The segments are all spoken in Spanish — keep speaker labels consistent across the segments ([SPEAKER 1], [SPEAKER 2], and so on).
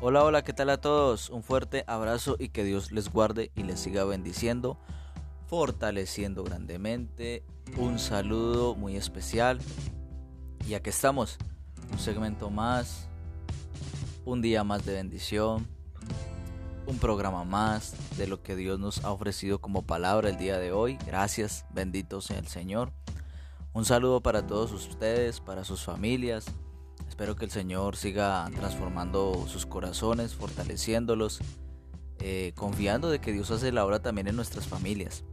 [SPEAKER 1] Hola, hola, ¿qué tal a todos? Un fuerte abrazo y que Dios les guarde y les siga bendiciendo, fortaleciendo grandemente. Un saludo muy especial. Y aquí estamos, un segmento más, un día más de bendición, un programa más de lo que Dios nos ha ofrecido como palabra el día de hoy. Gracias, bendito sea el Señor. Un saludo para todos ustedes, para sus familias Espero que el Señor siga transformando sus corazones, fortaleciéndolos, eh, confiando de que Dios hace la obra también en nuestras familias.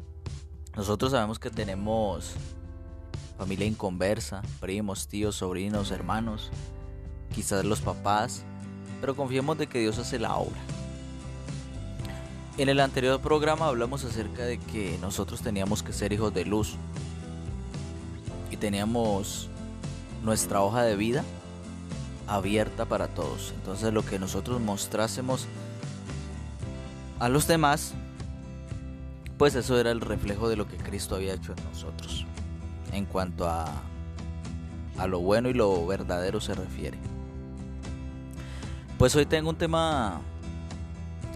[SPEAKER 1] Nosotros sabemos que tenemos familia inconversa, primos, tíos, sobrinos, hermanos, quizás los papás, pero confiemos de que Dios hace la obra. En el anterior programa hablamos acerca de que nosotros teníamos que ser hijos de luz y teníamos nuestra hoja de vida abierta para todos. Entonces lo que nosotros mostrásemos a los demás, pues eso era el reflejo de lo que Cristo había hecho en nosotros. En cuanto a, a lo bueno y lo verdadero se refiere. Pues hoy tengo un tema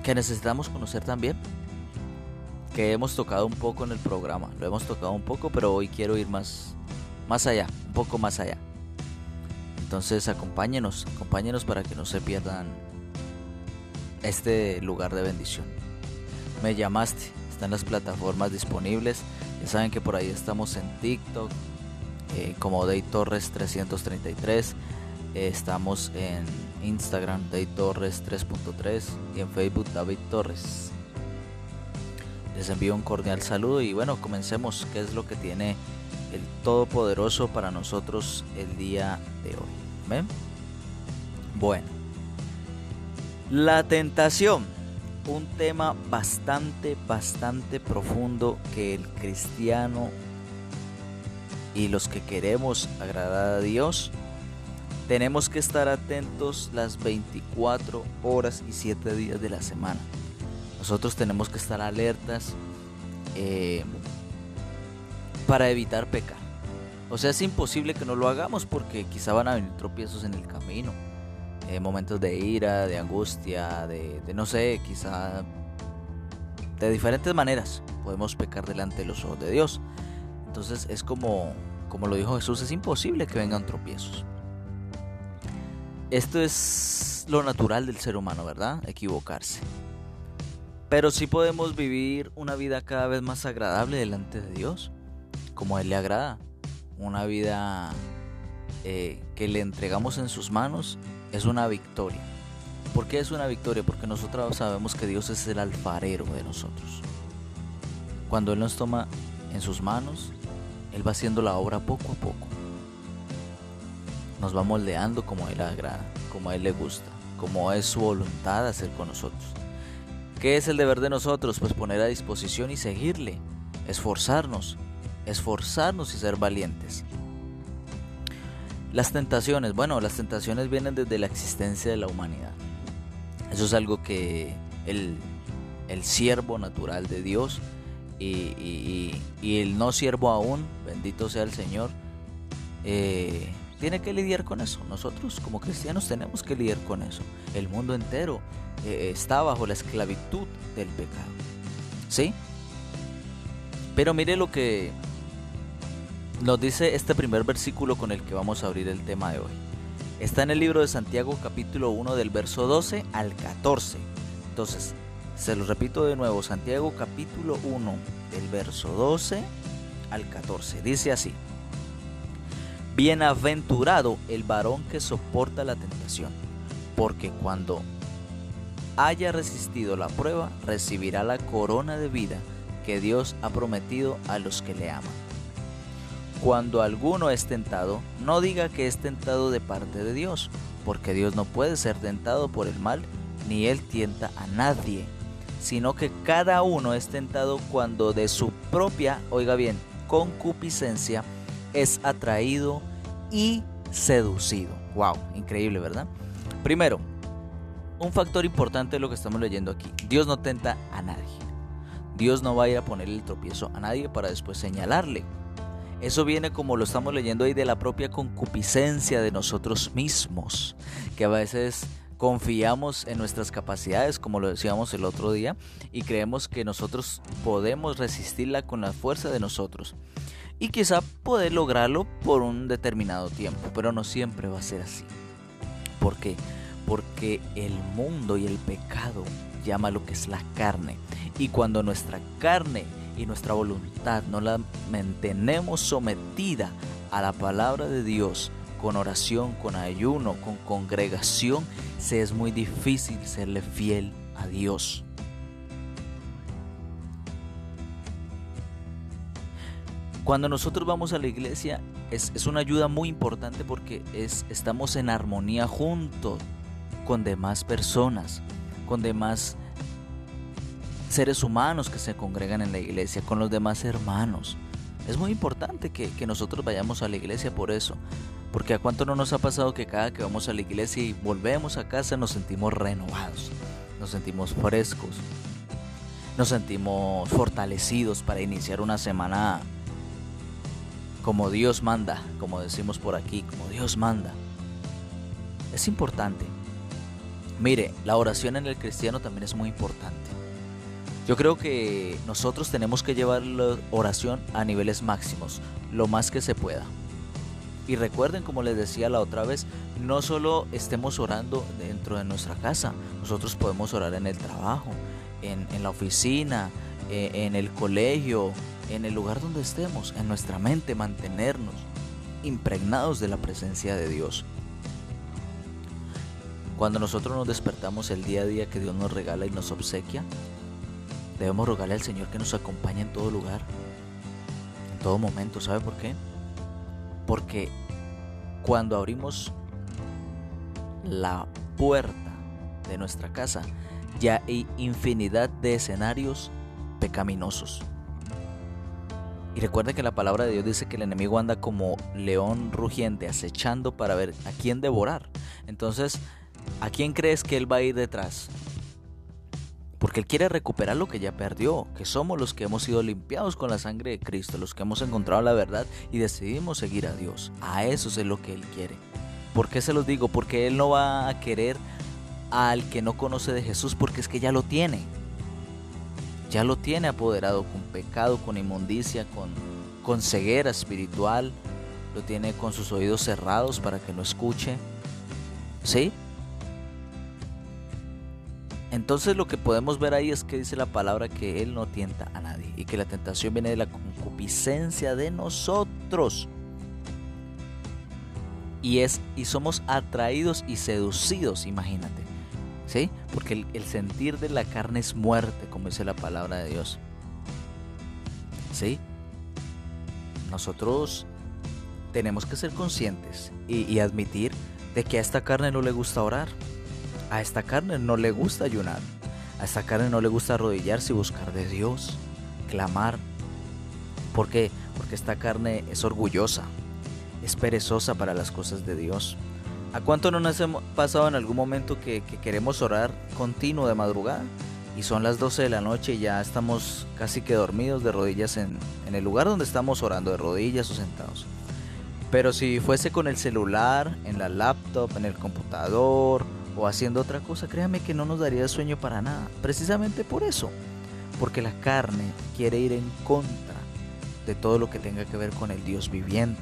[SPEAKER 1] que necesitamos conocer también. Que hemos tocado un poco en el programa. Lo hemos tocado un poco, pero hoy quiero ir más, más allá, un poco más allá. Entonces acompáñenos, acompáñenos para que no se pierdan este lugar de bendición. Me llamaste, están las plataformas disponibles. Ya saben que por ahí estamos en TikTok eh, como Day Torres 333. Eh, estamos en Instagram Day Torres 3.3 y en Facebook David Torres. Les envío un cordial saludo y bueno, comencemos. ¿Qué es lo que tiene el Todopoderoso para nosotros el día de hoy. Bueno, la tentación, un tema bastante, bastante profundo que el cristiano y los que queremos agradar a Dios, tenemos que estar atentos las 24 horas y 7 días de la semana. Nosotros tenemos que estar alertas. Eh, para evitar pecar. O sea, es imposible que no lo hagamos porque quizá van a venir tropiezos en el camino. Eh, momentos de ira, de angustia, de, no sé, quizá de diferentes maneras podemos pecar delante de los ojos de Dios. Entonces es como, como lo dijo Jesús, es imposible que vengan tropiezos. Esto es lo natural del ser humano, ¿verdad? Equivocarse. Pero sí podemos vivir una vida cada vez más agradable delante de Dios como a Él le agrada. Una vida eh, que le entregamos en sus manos es una victoria. ¿Por qué es una victoria? Porque nosotros sabemos que Dios es el alfarero de nosotros. Cuando Él nos toma en sus manos, Él va haciendo la obra poco a poco. Nos va moldeando como a Él agrada, como a Él le gusta, como es su voluntad hacer con nosotros. ¿Qué es el deber de nosotros? Pues poner a disposición y seguirle, esforzarnos, esforzarnos y ser valientes. Las tentaciones, bueno, las tentaciones vienen desde la existencia de la humanidad. Eso es algo que el, el siervo natural de Dios y, el no siervo aún, bendito sea el Señor, eh, tiene que lidiar con eso. Nosotros como cristianos tenemos que lidiar con eso. El mundo entero eh, está bajo la esclavitud del pecado. ¿Sí? Pero mire lo que nos dice este primer versículo con el que vamos a abrir el tema de hoy. Está en el libro de Santiago capítulo 1 del verso 12 al 14. Entonces, se lo repito de nuevo, Santiago capítulo 1 del verso 12 al 14. Dice así, Bienaventurado el varón que soporta la tentación, porque cuando haya resistido la prueba, recibirá la corona de vida que Dios ha prometido a los que le aman. Cuando alguno es tentado, no diga que es tentado de parte de Dios, porque Dios no puede ser tentado por el mal, ni Él tienta a nadie, sino que cada uno es tentado cuando de su propia, oiga bien, concupiscencia es atraído y seducido. Wow, increíble, ¿verdad? Primero, un factor importante de lo que estamos leyendo aquí. Dios no tenta a nadie. Dios no va a ir a ponerle el tropiezo a nadie para después señalarle. Eso viene como lo estamos leyendo ahí de la propia concupiscencia de nosotros mismos, que a veces Confiamos en nuestras capacidades, como lo decíamos el otro día, y creemos que nosotros podemos resistirla con la fuerza de nosotros. Y quizá poder lograrlo por un determinado tiempo, pero no siempre va a ser así. ¿Por qué? Porque el mundo y el pecado llama lo que es la carne. Y cuando nuestra carne y nuestra voluntad no la mantenemos sometida a la palabra de Dios, con oración, con ayuno, con congregación, se es muy difícil serle fiel a Dios. Cuando nosotros vamos a la iglesia es, una ayuda muy importante porque es, estamos en armonía juntos con demás personas, con demás seres humanos que se congregan en la iglesia, con los demás hermanos. Es muy importante que, nosotros vayamos a la iglesia por eso, porque a cuánto no nos ha pasado que cada que vamos a la iglesia y volvemos a casa nos sentimos renovados, nos sentimos frescos, nos sentimos fortalecidos para iniciar una semana como Dios manda, como decimos por aquí, como Dios manda. Es importante. Mire, la oración en el cristiano también es muy importante. Yo creo que nosotros tenemos que llevar la oración a niveles máximos, lo más que se pueda. Y recuerden, como les decía la otra vez, no solo estemos orando dentro de nuestra casa, nosotros podemos orar en el trabajo, en, la oficina, eh, en el colegio, en el lugar donde estemos, en nuestra mente, mantenernos impregnados de la presencia de Dios. Cuando nosotros nos despertamos el día a día que Dios nos regala y nos obsequia, debemos rogarle al Señor que nos acompañe en todo lugar, en todo momento. ¿Sabe por qué? Porque cuando abrimos la puerta de nuestra casa, ya hay infinidad de escenarios pecaminosos. Y recuerda que la palabra de Dios dice que el enemigo anda como león rugiente, acechando para ver a quién devorar. Entonces, ¿a quién crees que él va a ir detrás? Porque Él quiere recuperar lo que ya perdió, que somos los que hemos sido limpiados con la sangre de Cristo, los que hemos encontrado la verdad y decidimos seguir a Dios. A eso es lo que Él quiere. ¿Por qué se los digo? Porque Él no va a querer al que no conoce de Jesús porque es que ya lo tiene. Ya lo tiene apoderado con pecado, con inmundicia, con, con ceguera espiritual. Lo tiene con sus oídos cerrados para que no escuche. ¿Sí? Entonces lo que podemos ver ahí es que dice la palabra que Él no tienta a nadie y que la tentación viene de la concupiscencia de nosotros. Y, es, y somos atraídos y seducidos, imagínate. ¿Sí? Porque el, sentir de la carne es muerte, como dice la palabra de Dios. ¿Sí? Nosotros tenemos que ser conscientes y, y admitir de que a esta carne no le gusta orar a esta carne no le gusta ayunar. A esta carne no le gusta arrodillarse y buscar de Dios, clamar. ¿Por qué? Porque esta carne es orgullosa, es perezosa para las cosas de Dios. ¿A cuánto no nos hemos pasado en algún momento que, queremos orar continuo de madrugada? Y son las 12 de la noche y ya estamos casi que dormidos de rodillas en, en el lugar donde estamos orando, de rodillas o sentados. Pero si fuese con el celular, en la laptop, en el computador o haciendo otra cosa, créame que no nos daría sueño para nada. Precisamente por eso. Porque la carne quiere ir en contra de todo lo que tenga que ver con el Dios viviente,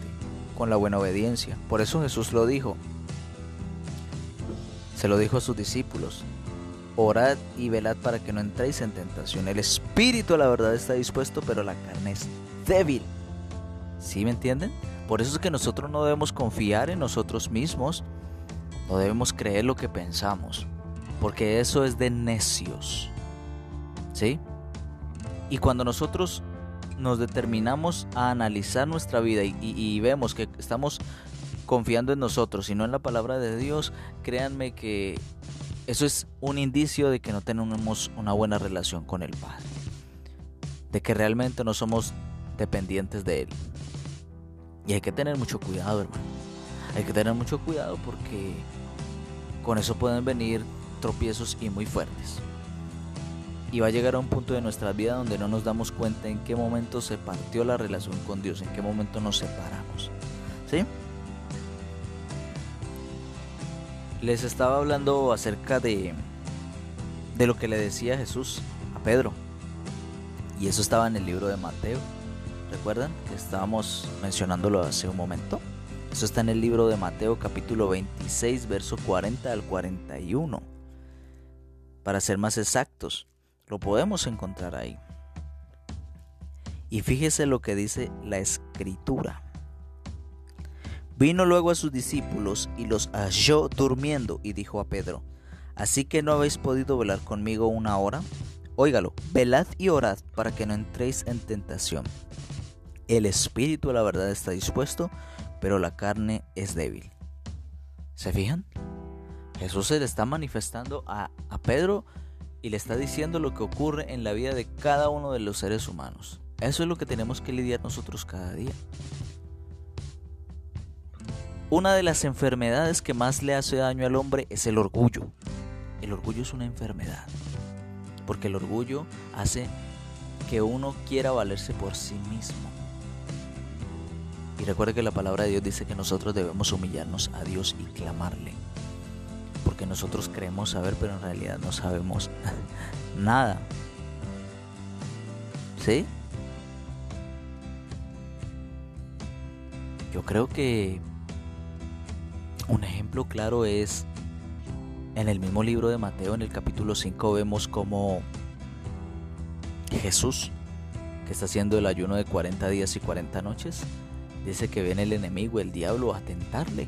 [SPEAKER 1] con la buena obediencia. Por eso Jesús lo dijo. Se lo dijo a sus discípulos. Orad y velad para que no entréis en tentación. El espíritu a la verdad está dispuesto, pero la carne es débil. ¿Sí me entienden? Por eso es que nosotros no debemos confiar en nosotros mismos, no debemos creer lo que pensamos, porque eso es de necios. ¿Sí? Y cuando nosotros nos determinamos a analizar nuestra vida y, vemos que estamos confiando en nosotros y no en la palabra de Dios, créanme que eso es un indicio de que no tenemos una buena relación con el Padre. De que realmente no somos dependientes de Él. Y hay que tener mucho cuidado, hermano. Hay que tener mucho cuidado porque con eso pueden venir tropiezos y muy fuertes. Y va a llegar a un punto de nuestra vida donde no nos damos cuenta en qué momento se partió la relación con Dios, en qué momento nos separamos. ¿Sí? les estaba hablando acerca de, de lo que le decía Jesús a Pedro. Y eso estaba en el libro de Mateo. ¿Recuerdan que estábamos mencionándolo hace un momento? Eso está en el libro de Mateo capítulo 26, verso 40 al 41. Para ser más exactos, lo podemos encontrar ahí. Y fíjese lo que dice la escritura. Vino luego a sus discípulos y los halló durmiendo y dijo a Pedro, ¿así que no habéis podido velar conmigo una hora? Óigalo, velad y orad para que no entréis en tentación. El espíritu, la verdad, está dispuesto, pero la carne es débil. ¿Se fijan? Jesús se le está manifestando a, a Pedro y le está diciendo lo que ocurre en la vida de cada uno de los seres humanos. Eso es lo que tenemos que lidiar nosotros cada día. Una de las enfermedades que más le hace daño al hombre es el orgullo. El orgullo es una enfermedad. Porque el orgullo hace que uno quiera valerse por sí mismo. Y recuerde que la palabra de Dios dice que nosotros debemos humillarnos a Dios y clamarle. Porque nosotros creemos saber, pero en realidad no sabemos nada. ¿Sí? Yo creo que un ejemplo claro es en el mismo libro de Mateo, en el capítulo 5, vemos como Jesús, que está haciendo el ayuno de 40 días y 40 noches, dice que viene el enemigo, el diablo, a tentarle.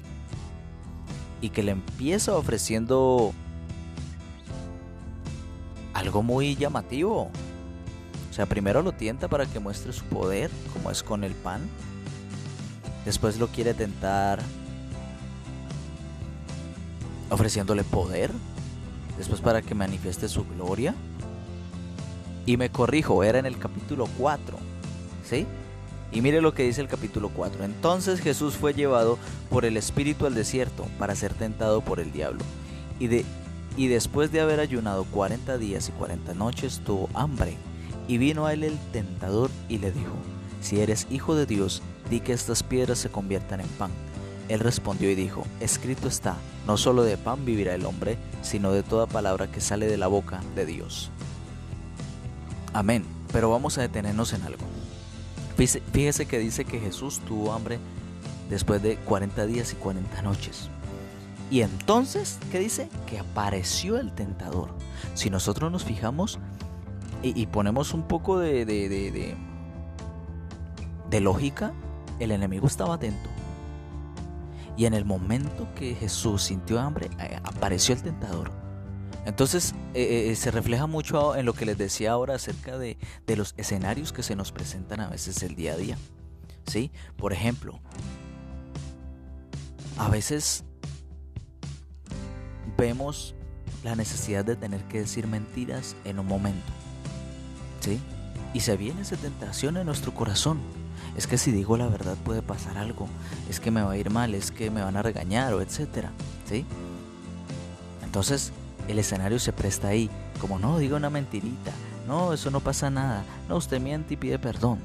[SPEAKER 1] Y que le empieza ofreciendo algo muy llamativo. O sea, primero lo tienta para que muestre su poder, como es con el pan. Después lo quiere tentar ofreciéndole poder. Después para que manifieste su gloria. Y me corrijo, era en el capítulo 4. ¿Sí? Y mire lo que dice el capítulo 4. Entonces Jesús fue llevado por el Espíritu al desierto para ser tentado por el diablo. Y, de, y después de haber ayunado 40 días y 40 noches tuvo hambre. Y vino a él el tentador y le dijo, si eres hijo de Dios, di que estas piedras se conviertan en pan. Él respondió y dijo, escrito está, no solo de pan vivirá el hombre, sino de toda palabra que sale de la boca de Dios. Amén. Pero vamos a detenernos en algo. Fíjese que dice que Jesús tuvo hambre después de 40 días y 40 noches. Y entonces, ¿qué dice? Que apareció el tentador. Si nosotros nos fijamos y, ponemos un poco de, de, de, lógica, el enemigo estaba atento. Y en el momento que Jesús sintió hambre, eh, apareció el tentador. Entonces eh, eh, se refleja mucho en lo que les decía ahora acerca de, los escenarios que se nos presentan a veces el día a día. ¿Sí? Por ejemplo, a veces vemos la necesidad de tener que decir mentiras en un momento. ¿Sí? Y se viene esa tentación en nuestro corazón. Es que si digo la verdad puede pasar algo. Es que me va a ir mal, es que me van a regañar o etcétera. ¿Sí? Entonces, el escenario se presta ahí. Como no, diga una mentirita. No, eso no pasa nada. No, usted miente y pide perdón.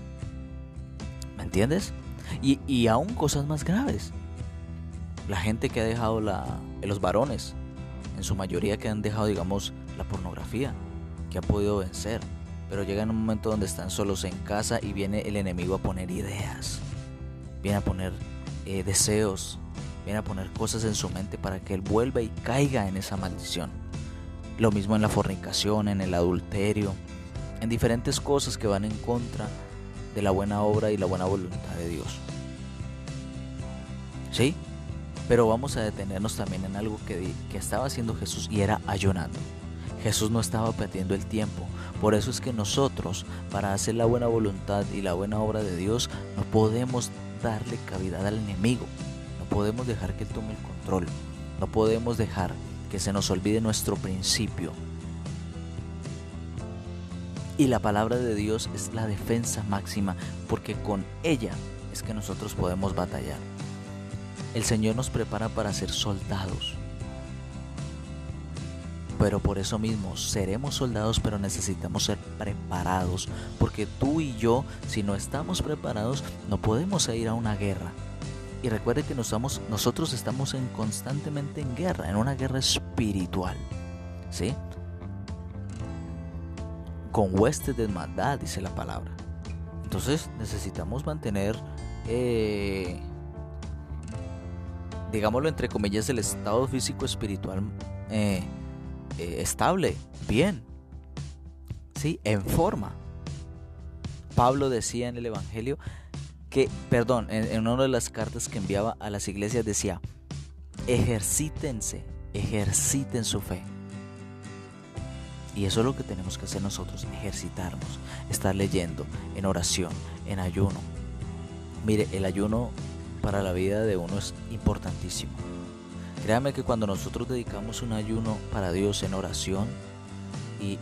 [SPEAKER 1] ¿Me entiendes? Y, y aún cosas más graves. La gente que ha dejado la... Los varones, en su mayoría que han dejado, digamos, la pornografía, que han podido vencer. Pero llega en un momento donde están solos en casa y viene el enemigo a poner ideas. Viene a poner eh, deseos. Viene a poner cosas en su mente para que él vuelva y caiga en esa maldición. Lo mismo en la fornicación, en el adulterio, en diferentes cosas que van en contra de la buena obra y la buena voluntad de Dios. ¿Sí? Pero vamos a detenernos también en algo que, que estaba haciendo Jesús y era ayunando. Jesús no estaba perdiendo el tiempo. Por eso es que nosotros, para hacer la buena voluntad y la buena obra de Dios, no podemos darle cavidad al enemigo. No podemos dejar que Él tome el control. No podemos dejar que se nos olvide nuestro principio. Y la palabra de Dios es la defensa máxima, porque con ella es que nosotros podemos batallar. El Señor nos prepara para ser soldados. Pero por eso mismo seremos soldados, pero necesitamos ser preparados. Porque tú y yo, si no estamos preparados, no podemos ir a una guerra. Y recuerde que nosotros estamos en, constantemente en guerra, en una guerra espiritual. ¿Sí? Con huestes de maldad, dice la palabra. Entonces necesitamos mantener, eh, digámoslo entre comillas, el estado físico espiritual eh, eh, estable, bien, ¿sí? En forma. Pablo decía en el Evangelio que, perdón, en, una de las cartas que enviaba a las iglesias decía, ejercítense, ejerciten su fe. Y eso es lo que tenemos que hacer nosotros, ejercitarnos, estar leyendo, en oración, en ayuno. Mire, el ayuno para la vida de uno es importantísimo. Créame que cuando nosotros dedicamos un ayuno para Dios en oración y,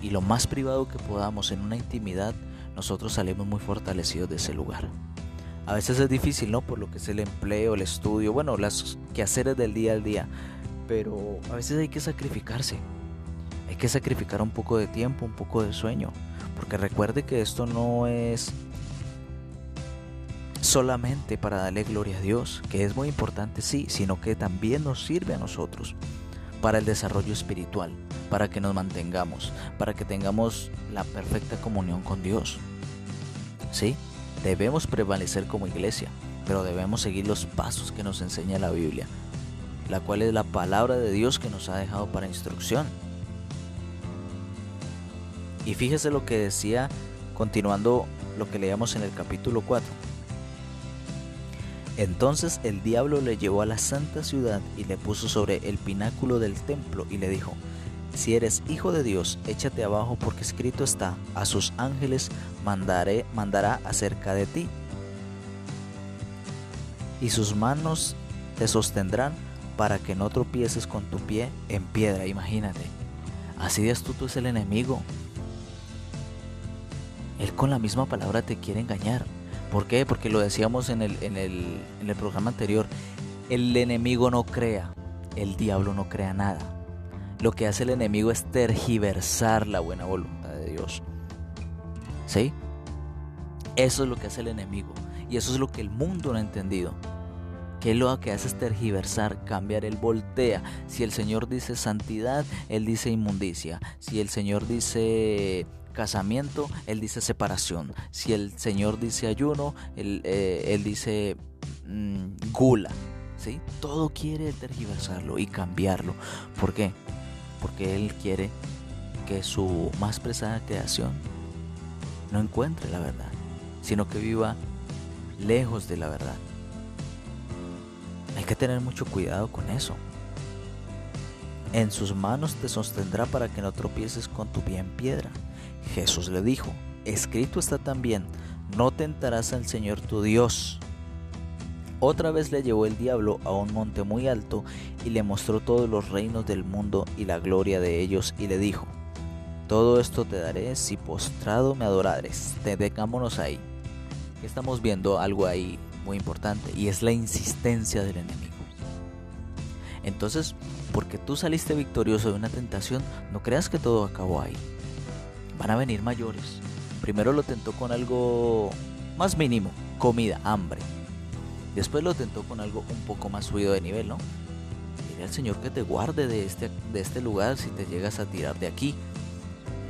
[SPEAKER 1] y lo más privado que podamos, en una intimidad, nosotros salimos muy fortalecidos de ese lugar. A veces es difícil, ¿no? Por lo que es el empleo, el estudio, bueno, las quehaceres del día al día. Pero a veces hay que sacrificarse. Hay que sacrificar un poco de tiempo, un poco de sueño. Porque recuerde que esto no es solamente para darle gloria a Dios, que es muy importante, sí, sino que también nos sirve a nosotros para el desarrollo espiritual, para que nos mantengamos, para que tengamos la perfecta comunión con Dios. ¿Sí? Debemos prevalecer como iglesia, pero debemos seguir los pasos que nos enseña la Biblia, la cual es la palabra de Dios que nos ha dejado para instrucción. Y fíjese lo que decía, continuando lo que leíamos en el capítulo 4. Entonces el diablo le llevó a la santa ciudad y le puso sobre el pináculo del templo y le dijo, si eres hijo de Dios, échate abajo porque escrito está, a sus ángeles mandaré, mandará acerca de ti. Y sus manos te sostendrán para que no tropieces con tu pie en piedra, imagínate. Así de astuto es el enemigo. Él con la misma palabra te quiere engañar. ¿Por qué? Porque lo decíamos en el, en el, en el programa anterior. El enemigo no crea, el diablo no crea nada. Lo que hace el enemigo es tergiversar la buena voluntad de Dios. ¿Sí? Eso es lo que hace el enemigo. Y eso es lo que el mundo no ha entendido. Que lo que hace es tergiversar, cambiar, el voltea. Si el Señor dice santidad, Él dice inmundicia. Si el Señor dice casamiento, Él dice separación. Si el Señor dice ayuno, Él, eh, dice mm, gula. ¿sí? Todo quiere tergiversarlo y cambiarlo. ¿Por qué? Porque Él quiere que su más pesada creación no encuentre la verdad, sino que viva lejos de la verdad. Hay que tener mucho cuidado con eso. En sus manos te sostendrá para que no tropieces con tu pie en piedra. Jesús le dijo, escrito está también, no tentarás al Señor tu Dios. Otra vez le llevó el diablo a un monte muy alto y le mostró todos los reinos del mundo y la gloria de ellos y le dijo, todo esto te daré si postrado me adorares. Detengámonos ahí. Estamos viendo algo ahí muy importante y es la insistencia del enemigo. Entonces, porque tú saliste victorioso de una tentación, no creas que todo acabó ahí van a venir mayores. Primero lo tentó con algo más mínimo, comida, hambre. Después lo tentó con algo un poco más subido de nivel, ¿no? Dile al Señor que te guarde de este, de este lugar si te llegas a tirar de aquí.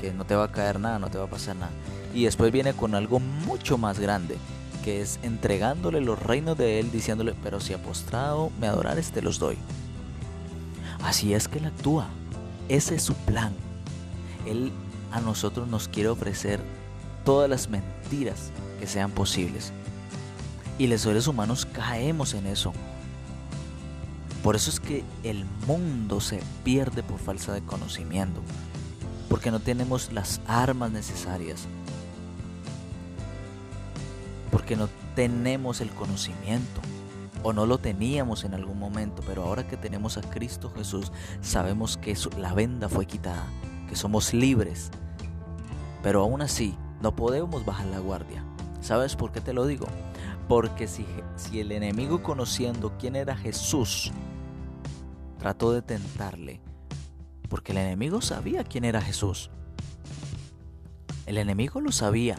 [SPEAKER 1] Que no te va a caer nada, no te va a pasar nada. Y después viene con algo mucho más grande, que es entregándole los reinos de Él, diciéndole, pero si apostrado me adorares, te los doy. Así es que Él actúa. Ese es su plan. Él a nosotros nos quiere ofrecer todas las mentiras que sean posibles. Y los seres humanos caemos en eso. Por eso es que el mundo se pierde por falta de conocimiento. Porque no tenemos las armas necesarias. Porque no tenemos el conocimiento. O no lo teníamos en algún momento. Pero ahora que tenemos a Cristo Jesús, sabemos que la venda fue quitada que somos libres. Pero aún así, no podemos bajar la guardia. ¿Sabes por qué te lo digo? Porque si, el enemigo conociendo quién era Jesús, trató de tentarle, porque el enemigo sabía quién era Jesús. El enemigo lo sabía.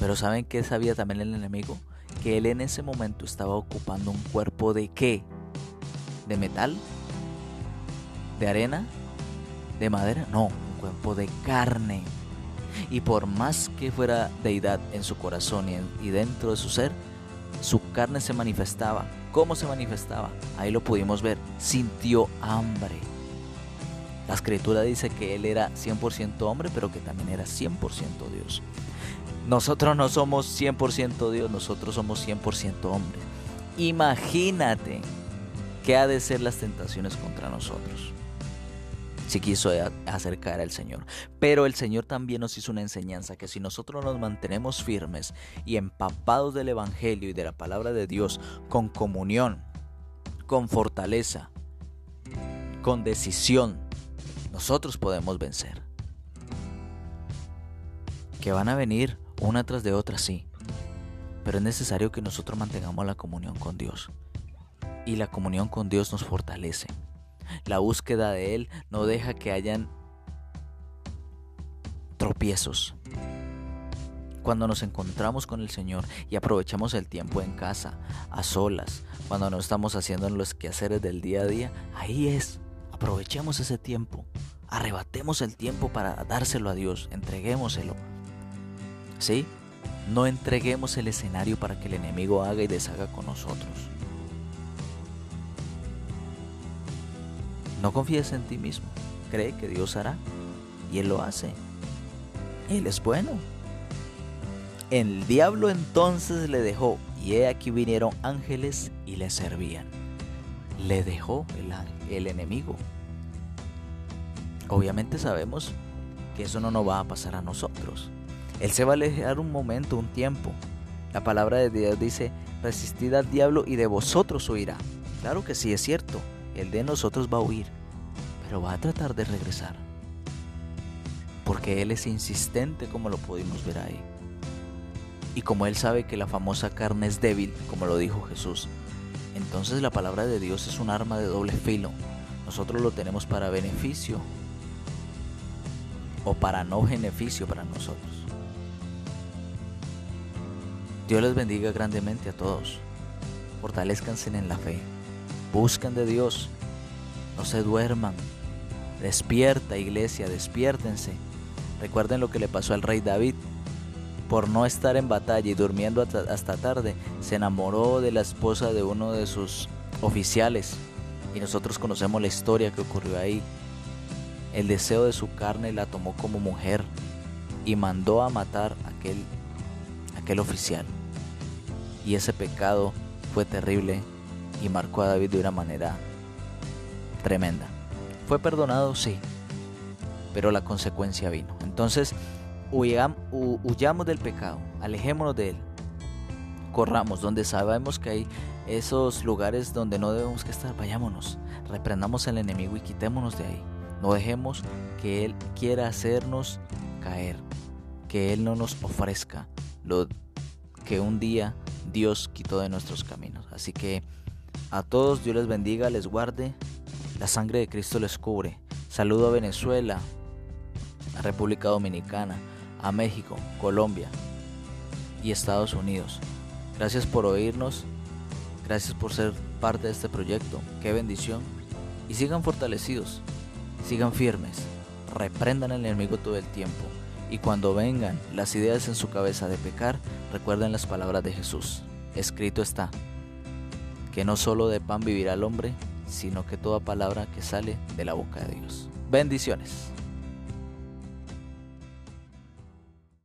[SPEAKER 1] Pero ¿saben qué sabía también el enemigo? que él en ese momento estaba ocupando un cuerpo de qué? ¿De metal? ¿De arena? ¿De madera? No, un cuerpo de carne. Y por más que fuera deidad en su corazón y, dentro de su ser, su carne se manifestaba. ¿Cómo se manifestaba? Ahí lo pudimos ver. Sintió hambre. La escritura dice que él era 100% hombre, pero que también era 100% Dios. Nosotros no somos 100% Dios, nosotros somos 100% hombres. Imagínate qué ha de ser las tentaciones contra nosotros. Si quiso acercar al Señor. Pero el Señor también nos hizo una enseñanza que si nosotros nos mantenemos firmes y empapados del Evangelio y de la palabra de Dios, con comunión, con fortaleza, con decisión, nosotros podemos vencer. Que van a venir una tras de otra, sí. Pero es necesario que nosotros mantengamos la comunión con Dios. Y la comunión con Dios nos fortalece. La búsqueda de Él no deja que hayan tropiezos. Cuando nos encontramos con el Señor y aprovechamos el tiempo en casa, a solas, cuando no estamos haciendo los quehaceres del día a día, ahí es. Aprovechemos ese tiempo. Arrebatemos el tiempo para dárselo a Dios. Entreguémoselo. ¿Sí? No entreguemos el escenario para que el enemigo haga y deshaga con nosotros. No confíes en ti mismo. Cree que Dios hará. Y Él lo hace. Él es bueno. El diablo entonces le dejó. Y he aquí vinieron ángeles y le servían. Le dejó el, el enemigo. Obviamente sabemos que eso no nos va a pasar a nosotros. Él se va a alejar un momento, un tiempo. La palabra de Dios dice, resistid al diablo y de vosotros huirá. Claro que sí, es cierto. El de nosotros va a huir, pero va a tratar de regresar. Porque Él es insistente como lo pudimos ver ahí. Y como Él sabe que la famosa carne es débil, como lo dijo Jesús, entonces la palabra de Dios es un arma de doble filo. Nosotros lo tenemos para beneficio o para no beneficio para nosotros. Dios les bendiga grandemente a todos. Fortalezcanse en la fe. Busquen de Dios. No se duerman. Despierta iglesia, despiértense. Recuerden lo que le pasó al rey David. Por no estar en batalla y durmiendo hasta tarde, se enamoró de la esposa de uno de sus oficiales. Y nosotros conocemos la historia que ocurrió ahí. El deseo de su carne la tomó como mujer y mandó a matar a aquel, aquel oficial. Y ese pecado fue terrible y marcó a David de una manera tremenda. Fue perdonado, sí, pero la consecuencia vino. Entonces, huyamos del pecado, alejémonos de él, corramos donde sabemos que hay esos lugares donde no debemos estar, vayámonos, reprendamos al enemigo y quitémonos de ahí. No dejemos que él quiera hacernos caer, que él no nos ofrezca lo que un día Dios quitó de nuestros caminos. Así que a todos Dios les bendiga, les guarde, la sangre de Cristo les cubre. Saludo a Venezuela, a República Dominicana, a México, Colombia y Estados Unidos. Gracias por oírnos, gracias por ser parte de este proyecto, qué bendición. Y sigan fortalecidos, sigan firmes, reprendan al enemigo todo el tiempo y cuando vengan las ideas en su cabeza de pecar, recuerden las palabras de Jesús. Escrito está, que no solo de pan vivirá el hombre, sino que toda palabra que sale de la boca de Dios. Bendiciones.